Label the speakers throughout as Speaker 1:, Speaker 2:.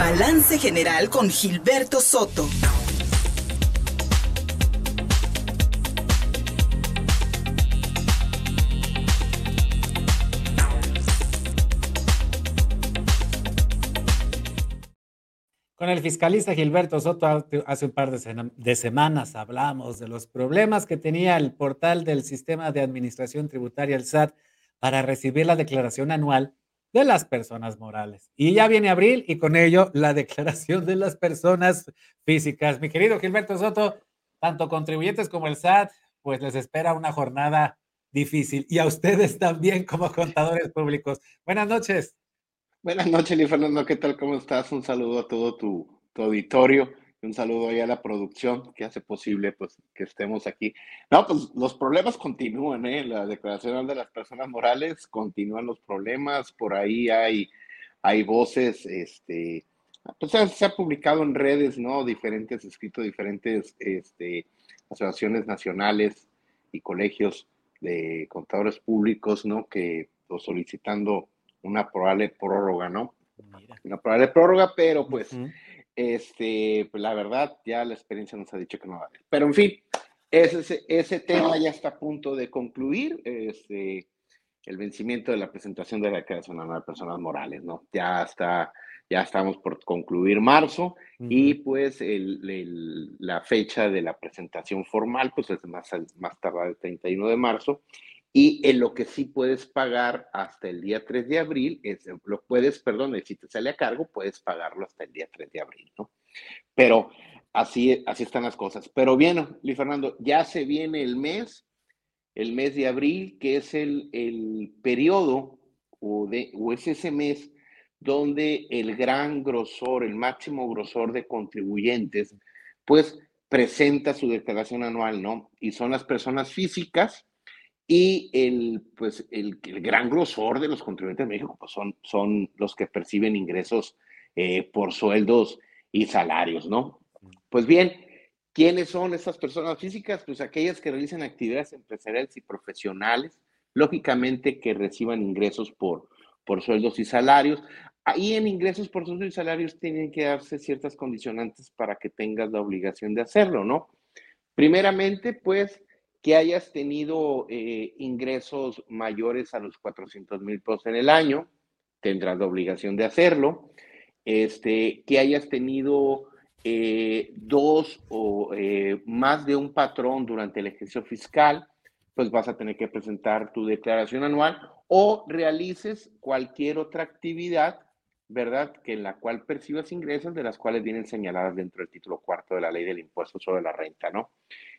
Speaker 1: Balance General con Gilberto Soto.
Speaker 2: Con el fiscalista Gilberto Soto hace un par de, semanas hablamos de los problemas que tenía el portal del sistema de administración tributaria, el SAT, para recibir la declaración anual de las personas morales. Y ya viene abril y con ello la declaración de las personas físicas. Mi querido Gilberto Soto, tanto contribuyentes como el SAT, pues les espera una jornada difícil y a ustedes también como contadores públicos. Buenas noches.
Speaker 3: Buenas noches, Luis Fernando, ¿qué tal? ¿Cómo estás? Un saludo a todo tu, auditorio y un saludo ahí a la producción que hace posible pues, que estemos aquí. No, pues los problemas continúan, ¿eh? La declaración de las personas morales continúan los problemas, por ahí hay, hay voces, este, pues se ha publicado en redes, ¿no? Diferentes, escritos diferentes este, asociaciones nacionales y colegios de contadores públicos, ¿no? Que pues, solicitando una probable prórroga, ¿no? Una probable prórroga, pero pues, este, pues la verdad, ya la experiencia nos ha dicho que no va a haber. Pero en fin, ese, ese tema ya está a punto de concluir. Este, el vencimiento de la presentación de la anual de personas morales, ¿no? Ya está, ya estamos por concluir marzo y pues el, la fecha de la presentación formal, pues es más, más tardar el 31 de marzo y en lo que sí puedes pagar hasta el día 3 de abril, es, lo puedes, perdón, si te sale a cargo, puedes pagarlo hasta el día 3 de abril, ¿no? Pero así, así están las cosas. Pero bien, Luis Fernando, ya se viene el mes, el mes de abril, que es el, el periodo o, de, o es ese mes donde el gran grosor, el máximo grosor de contribuyentes, pues presenta su declaración anual, ¿no? Y son las personas físicas y el, pues, el, gran grosor de los contribuyentes de México pues son, son los que perciben ingresos eh, por sueldos y salarios, ¿no? Pues bien, ¿quiénes son estas personas físicas? Pues aquellas que realicen actividades empresariales y profesionales, lógicamente que reciban ingresos por, por sueldos y salarios. Ahí en ingresos por sueldos y salarios tienen que darse ciertas condicionantes para que tengas la obligación de hacerlo, ¿no? Primeramente, pues, que hayas tenido eh, ingresos mayores a los 400 mil pesos en el año, tendrás la obligación de hacerlo. Este, que hayas tenido eh, dos o eh, más de un patrón durante el ejercicio fiscal, pues vas a tener que presentar tu declaración anual o realices cualquier otra actividad, ¿verdad? Que en la cual percibas ingresos de las cuales vienen señaladas dentro del título cuarto de la ley del impuesto sobre la renta, ¿no?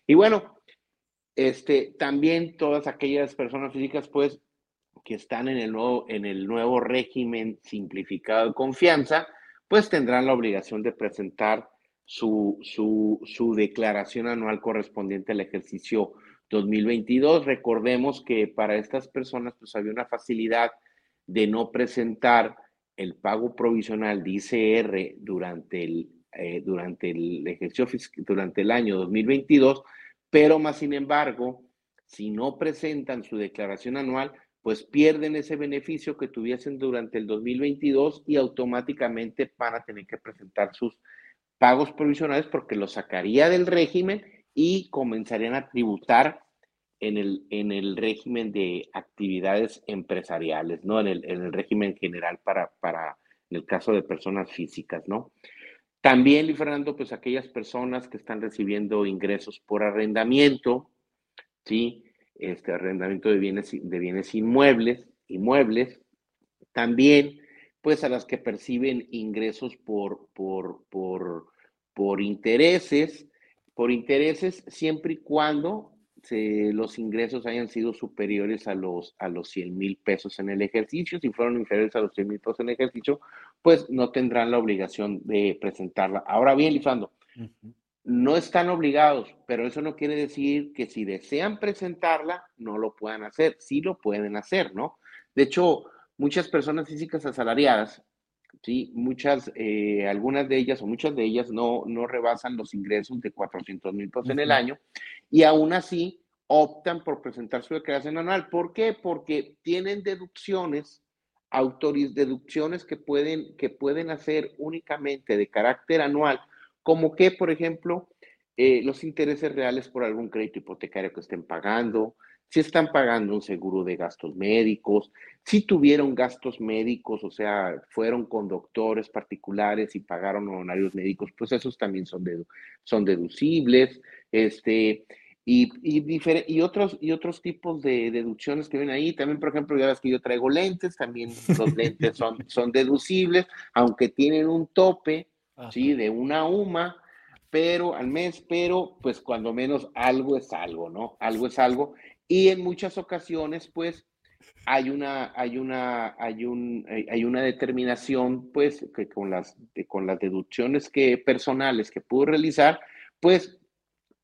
Speaker 3: Y bueno, este, también todas aquellas personas físicas, pues, que están en el nuevo, en el nuevo régimen simplificado de confianza, pues tendrán la obligación de presentar su, su, declaración anual correspondiente al ejercicio 2022. Recordemos que para estas personas, pues había una facilidad de no presentar el pago provisional de ICR durante el, eh, durante el ejercicio durante el año 2022 pero más sin embargo, si no presentan su declaración anual, pues pierden ese beneficio que tuviesen durante el 2022 y automáticamente van a tener que presentar sus pagos provisionales porque los sacaría del régimen y comenzarían a tributar en el, en el régimen de actividades empresariales, ¿no? En el, en el régimen general para, para, en el caso de personas físicas, ¿no? También, Luis Fernando, pues aquellas personas que están recibiendo ingresos por arrendamiento, ¿sí? Este arrendamiento de bienes, de bienes inmuebles, inmuebles, también, pues a las que perciben ingresos por, por, por, por intereses, por intereses siempre y cuando los ingresos hayan sido superiores a los, a los 100 mil pesos en el ejercicio. Si fueron inferiores a los 100 mil pesos en el ejercicio, pues no tendrán la obligación de presentarla. Ahora bien, Lifando, no están obligados, pero eso no quiere decir que si desean presentarla, no lo puedan hacer. Sí lo pueden hacer, ¿no? De hecho, muchas personas físicas asalariadas, sí, muchas, eh, algunas de ellas o muchas de ellas no, no rebasan los ingresos de 400 mil pesos en el año y aún así optan por presentar su declaración anual. ¿Por qué? Porque tienen deducciones autoris deducciones que pueden, que pueden hacer únicamente de carácter anual, como que, por ejemplo, eh, los intereses reales por algún crédito hipotecario que estén pagando, si están pagando un seguro de gastos médicos, si tuvieron gastos médicos, o sea, fueron con doctores particulares y pagaron honorarios médicos, pues esos también son, son deducibles. Este, y, y, otros, y otros tipos de deducciones que ven ahí. También, por ejemplo, ya ves que yo traigo lentes, también los lentes son, son deducibles, aunque tienen un tope, ¿sí? De una UMA, pero al mes, pero pues cuando menos algo es algo, ¿no? Algo es algo. Y en muchas ocasiones, pues, hay una, hay una, hay un, hay una determinación, pues, que con las, con las deducciones que, personales que pudo realizar, pues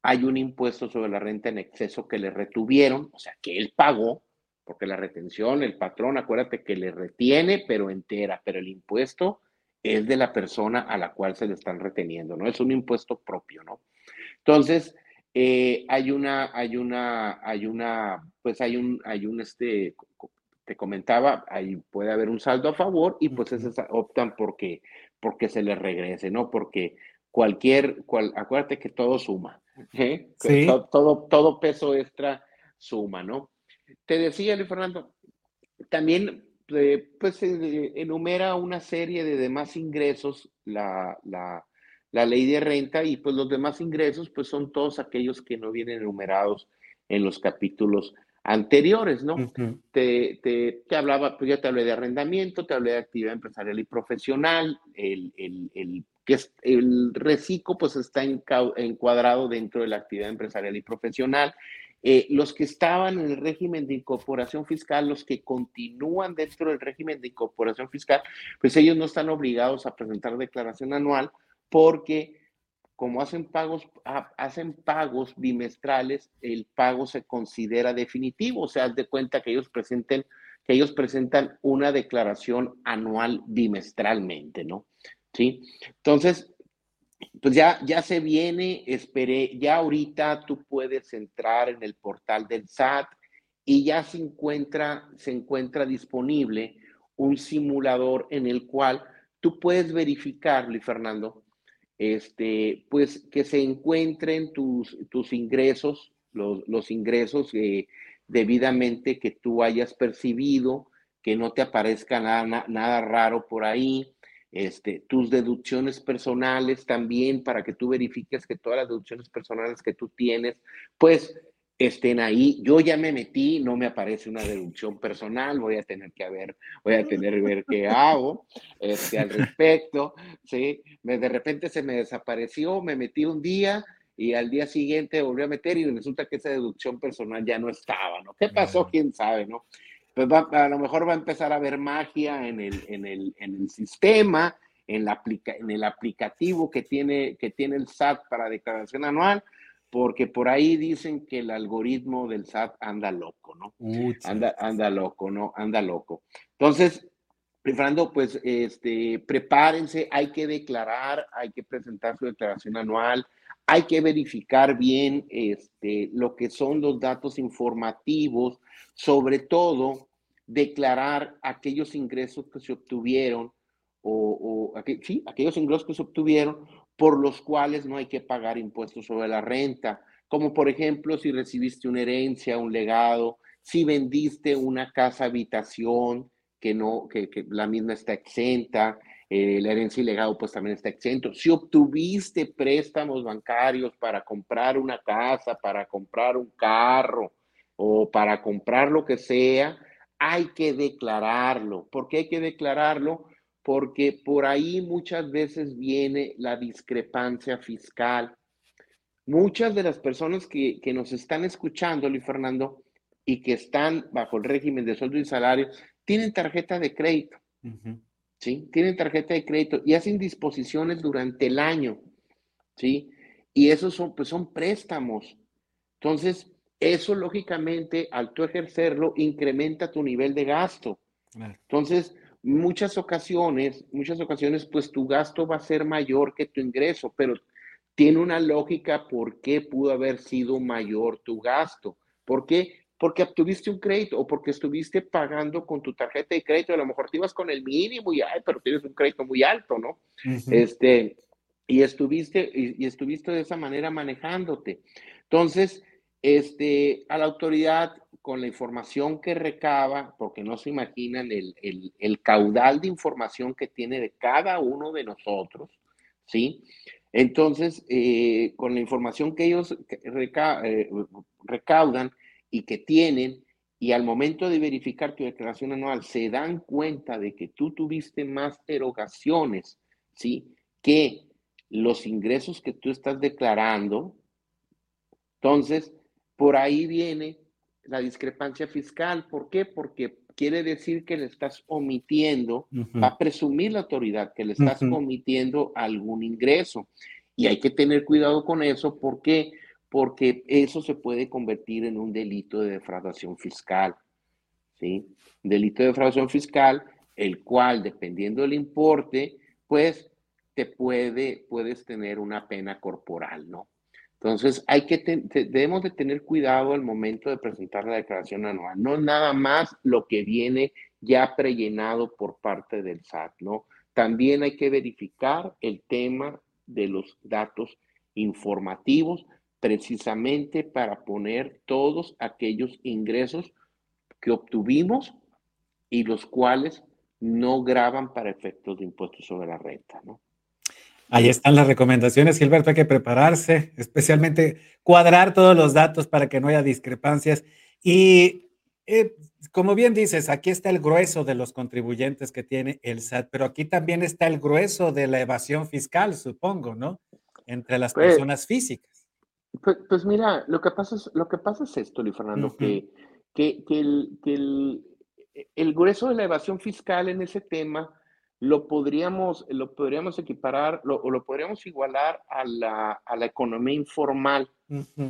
Speaker 3: hay un impuesto sobre la renta en exceso que le retuvieron, o sea, que él pagó, porque la retención, el patrón, acuérdate que le retiene, pero entera, pero el impuesto es de la persona a la cual se le están reteniendo, ¿no? Es un impuesto propio, ¿no? Entonces, eh, hay una, hay una, hay una, pues hay un, hay un, este, te comentaba, ahí puede haber un saldo a favor y pues esos optan porque, porque se les regrese, ¿no? Porque cualquier, cual, acuérdate que todo suma, ¿eh? todo, todo, peso extra suma, ¿no? Te decía, Luis Fernando, también eh, pues eh, enumera una serie de demás ingresos la, la, la, ley de renta y pues los demás ingresos pues son todos aquellos que no vienen enumerados en los capítulos anteriores, ¿no? te, te, te, hablaba, pues ya te hablé de arrendamiento, te hablé de actividad empresarial y profesional, el, el, el que es, el reciclo pues está encuadrado dentro de la actividad empresarial y profesional. Eh, los que estaban en el régimen de incorporación fiscal, los que continúan dentro del régimen de incorporación fiscal, pues ellos no están obligados a presentar declaración anual porque como hacen pagos, hacen pagos bimestrales, el pago se considera definitivo, o sea, haz de cuenta que ellos presenten, que ellos presentan una declaración anual bimestralmente, ¿no? ¿sí? Entonces, pues ya, ya se viene, esperé, ya ahorita tú puedes entrar en el portal del SAT y ya se encuentra, se encuentra disponible un simulador en el cual tú puedes verificar, Luis Fernando, este, pues que se encuentren tus, tus ingresos, los, los ingresos eh, debidamente que tú hayas percibido, que no te aparezca nada, nada raro por ahí, este, tus deducciones personales también para que tú verifiques que todas las deducciones personales que tú tienes, pues estén ahí. Yo ya me metí, no me aparece una deducción personal, voy a tener que ver, voy a tener que ver qué hago este, al respecto, ¿sí? Me, de repente se me desapareció, me metí un día y al día siguiente volví a meter y resulta que esa deducción personal ya no estaba, ¿no? ¿Qué pasó? ¿Quién sabe, no? Pues a lo mejor va a empezar a haber magia en el, en el, en el sistema, en, la aplica, en el aplicativo que tiene, que tiene el SAT para declaración anual, porque por ahí dicen que el algoritmo del SAT anda loco, ¿no? anda, anda loco, ¿no? Anda loco. Entonces, Fernando, pues este, prepárense, hay que declarar, hay que presentar su declaración anual, hay que verificar bien este, lo que son los datos informativos, sobre todo declarar aquellos ingresos que se obtuvieron o, sí, aquellos ingresos que se obtuvieron por los cuales no hay que pagar impuestos sobre la renta, como por ejemplo si recibiste una herencia, un legado, si vendiste una casa habitación que no, que, la misma está exenta, eh, la herencia y legado pues también está exento. Si obtuviste préstamos bancarios para comprar una casa, para comprar un carro o para comprar lo que sea, hay que declararlo. ¿Por qué hay que declararlo? Porque por ahí muchas veces viene la discrepancia fiscal. Muchas de las personas que, nos están escuchando, Luis Fernando, y que están bajo el régimen de sueldo y salario, tienen tarjeta de crédito. ¿Sí? Tienen tarjeta de crédito y hacen disposiciones durante el año. ¿Sí? Y esos son, pues son préstamos. Entonces, eso, lógicamente, al tú ejercerlo, incrementa tu nivel de gasto. Entonces, muchas ocasiones, muchas ocasiones, pues tu gasto va a ser mayor que tu ingreso, pero tiene una lógica por qué pudo haber sido mayor tu gasto. ¿Por qué? porque obtuviste un crédito o porque estuviste pagando con tu tarjeta de crédito, a lo mejor te ibas con el mínimo y, ay, pero tienes un crédito muy alto, ¿no? Este, y estuviste, y, estuviste de esa manera manejándote. Entonces, este, a la autoridad, con la información que recaba, porque no se imaginan el, el, caudal de información que tiene de cada uno de nosotros, ¿sí? Entonces, eh, con la información que ellos eh, recaudan y que tienen, y al momento de verificar tu declaración anual, se dan cuenta de que tú tuviste más erogaciones, ¿sí? Que los ingresos que tú estás declarando. Entonces, por ahí viene la discrepancia fiscal. ¿Por qué? Porque quiere decir que le estás omitiendo, va a presumir la autoridad que le estás omitiendo algún ingreso. Y hay que tener cuidado con eso. ¿Por qué? Porque eso se puede convertir en un delito de defraudación fiscal. ¿Sí? Delito de defraudación fiscal, el cual, dependiendo del importe, pues te puede, puedes tener una pena corporal, ¿no? Entonces, hay que debemos de tener cuidado al momento de presentar la declaración anual, no nada más lo que viene ya prellenado por parte del SAT, ¿no? También hay que verificar el tema de los datos informativos precisamente para poner todos aquellos ingresos que obtuvimos y los cuales no graban para efectos de impuestos sobre la renta, ¿no?
Speaker 2: Ahí están las recomendaciones, Gilberto. Hay que prepararse, especialmente cuadrar todos los datos para que no haya discrepancias. Y eh, como bien dices, aquí está el grueso de los contribuyentes que tiene el SAT, pero aquí también está el grueso de la evasión fiscal, supongo, ¿no? Entre las pues personas físicas.
Speaker 3: Pues, pues, mira, lo que pasa es, lo que pasa es esto, Luis Fernando, que, que, el, que el, el grueso de la evasión fiscal en ese tema lo podríamos, lo podríamos equiparar o lo podríamos igualar a la, economía informal,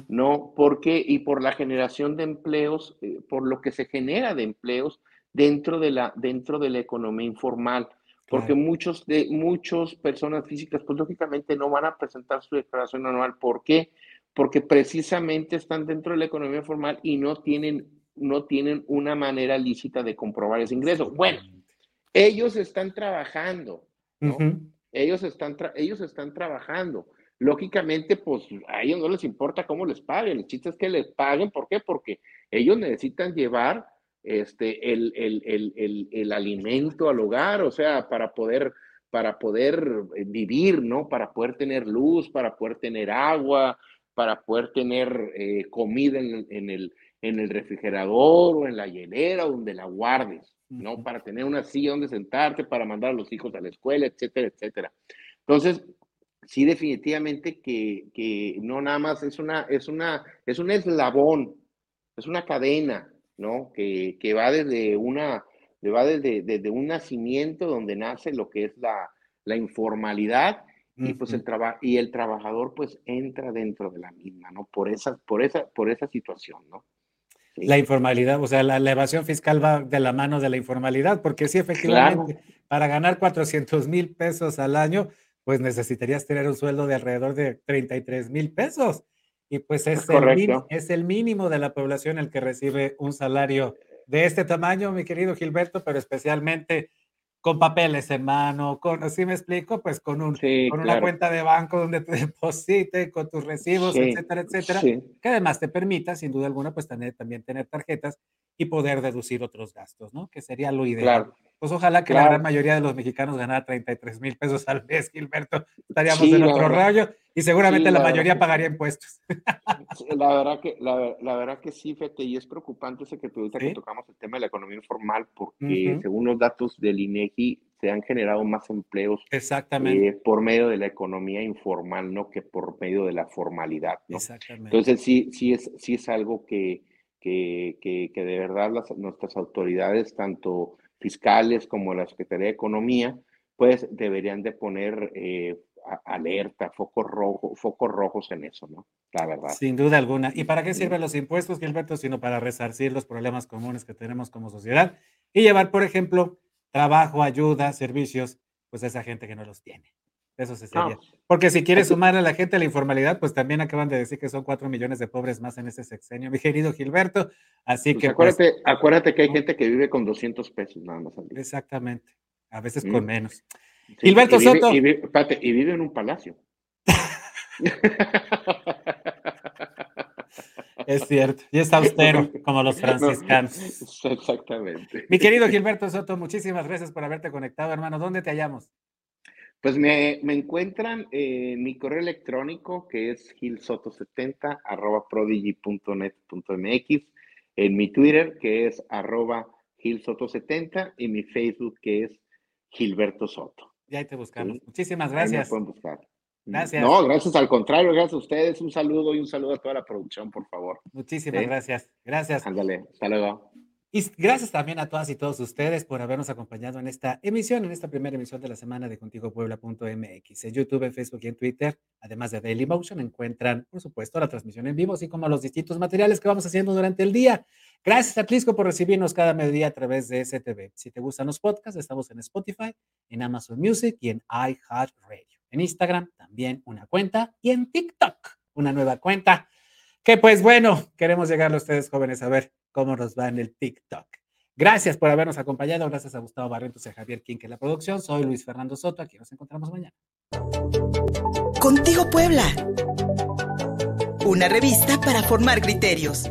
Speaker 3: ¿no? Porque, y por la generación de empleos, eh, por lo que se genera de empleos dentro de la, dentro de la economía informal. Porque muchos de muchas personas físicas, pues lógicamente no van a presentar su declaración anual. ¿Por qué? Porque precisamente están dentro de la economía informal y no tienen, no tienen una manera lícita de comprobar ese ingreso. Bueno, ellos están trabajando, ¿no? ellos, están ellos están trabajando. Lógicamente, pues a ellos no les importa cómo les paguen. El chiste es que les paguen. ¿Por qué? Porque ellos necesitan llevar este, el, el, alimento al hogar, o sea, para poder, para poder vivir, ¿no? Para poder tener luz, para poder tener agua, para poder tener eh, comida en, en, el, en el refrigerador o en la hielera, donde la guardes. ¿no? Para tener una silla donde sentarte, para mandar a los hijos a la escuela, etcétera, etcétera. Entonces, sí, definitivamente que, no nada más es una, es una, es un eslabón, es una cadena, ¿no? Que, va desde una, va desde, desde, un nacimiento donde nace lo que es la, informalidad y pues el y el trabajador pues entra dentro de la misma, ¿no? Por esa, por esa, por esa situación, ¿no?
Speaker 2: La informalidad, o sea, la, evasión fiscal va de la mano de la informalidad, porque sí, efectivamente, para ganar 400 mil pesos al año, pues necesitarías tener un sueldo de alrededor de 33 mil pesos. Y pues es, el, es el mínimo de la población el que recibe un salario de este tamaño, mi querido Gilberto, pero especialmente con papeles en mano, con, así me explico, pues con, un, con una cuenta de banco donde te deposite, con tus recibos, etcétera, etcétera, que además te permita, sin duda alguna, pues tener, también tener tarjetas y poder deducir otros gastos, ¿no? Que sería lo ideal. Pues ojalá que la gran mayoría de los mexicanos ganara 33 mil pesos al mes, Gilberto. Estaríamos en otro rollo y seguramente la, mayoría pagaría impuestos.
Speaker 3: La verdad que, la, la, verdad que sí, Fete, y es preocupante ese que tú que tocamos el tema de la economía informal, porque según los datos del INEGI se han generado más empleos
Speaker 2: Exactamente.
Speaker 3: Eh, por medio de la economía informal, no que por medio de la formalidad. ¿no? Exactamente. Entonces sí, sí es, sí es algo que, que, que, que de verdad las, nuestras autoridades, tanto fiscales como la Secretaría de Economía, pues deberían de poner eh, alerta, focos rojos, focos rojos en eso, ¿no? La verdad.
Speaker 2: Sin duda alguna. ¿Y para qué sirven los impuestos, Gilberto? Sino para resarcir los problemas comunes que tenemos como sociedad y llevar, por ejemplo, trabajo, ayuda, servicios, pues a esa gente que no los tiene. Eso se sería. Porque si quieres sumar a la gente a la informalidad, pues también acaban de decir que son cuatro millones de pobres más en ese sexenio, mi querido Gilberto. Así pues que.
Speaker 3: Pues acuérdate, acuérdate que hay gente que vive con 200 pesos nada más al
Speaker 2: día. Exactamente. A veces con menos. Gilberto Soto.
Speaker 3: Y vive, y vive en un palacio.
Speaker 2: Es cierto, y es austero, como los franciscanos.
Speaker 3: exactamente.
Speaker 2: Mi querido Gilberto Soto, muchísimas gracias por haberte conectado, hermano. ¿Dónde te hallamos?
Speaker 3: Pues me, encuentran en mi correo electrónico, que es gilsoto70, arroba prodigy.net.mx, en mi Twitter, que es arroba gilsoto70, y mi Facebook, que es Gilberto Soto.
Speaker 2: Ya ahí te buscamos. Muchísimas gracias.
Speaker 3: pueden buscar.
Speaker 2: Gracias.
Speaker 3: No, gracias al contrario, gracias a ustedes. Un saludo y un saludo a toda la producción, por favor.
Speaker 2: Muchísimas gracias. Gracias.
Speaker 3: Ándale, hasta luego.
Speaker 2: Y gracias también a todas y todos ustedes por habernos acompañado en esta emisión, en esta primera emisión de la semana de ContigoPuebla.mx. En YouTube, en Facebook y en Twitter, además de Daily Motion, encuentran, por supuesto, la transmisión en vivo, así como los distintos materiales que vamos haciendo durante el día. Gracias a Tlisco por recibirnos cada mediodía a través de STV. Si te gustan los podcasts, estamos en Spotify, en Amazon Music y en iHeartRadio. En Instagram también una cuenta y en TikTok una nueva cuenta. Que pues bueno, queremos llegar a ustedes jóvenes a ver cómo nos va en el TikTok. Gracias por habernos acompañado. Gracias a Gustavo Barrientos y a Javier King en la producción. Soy Luis Fernando Soto. Aquí nos encontramos mañana.
Speaker 1: Contigo Puebla. Una revista para formar criterios.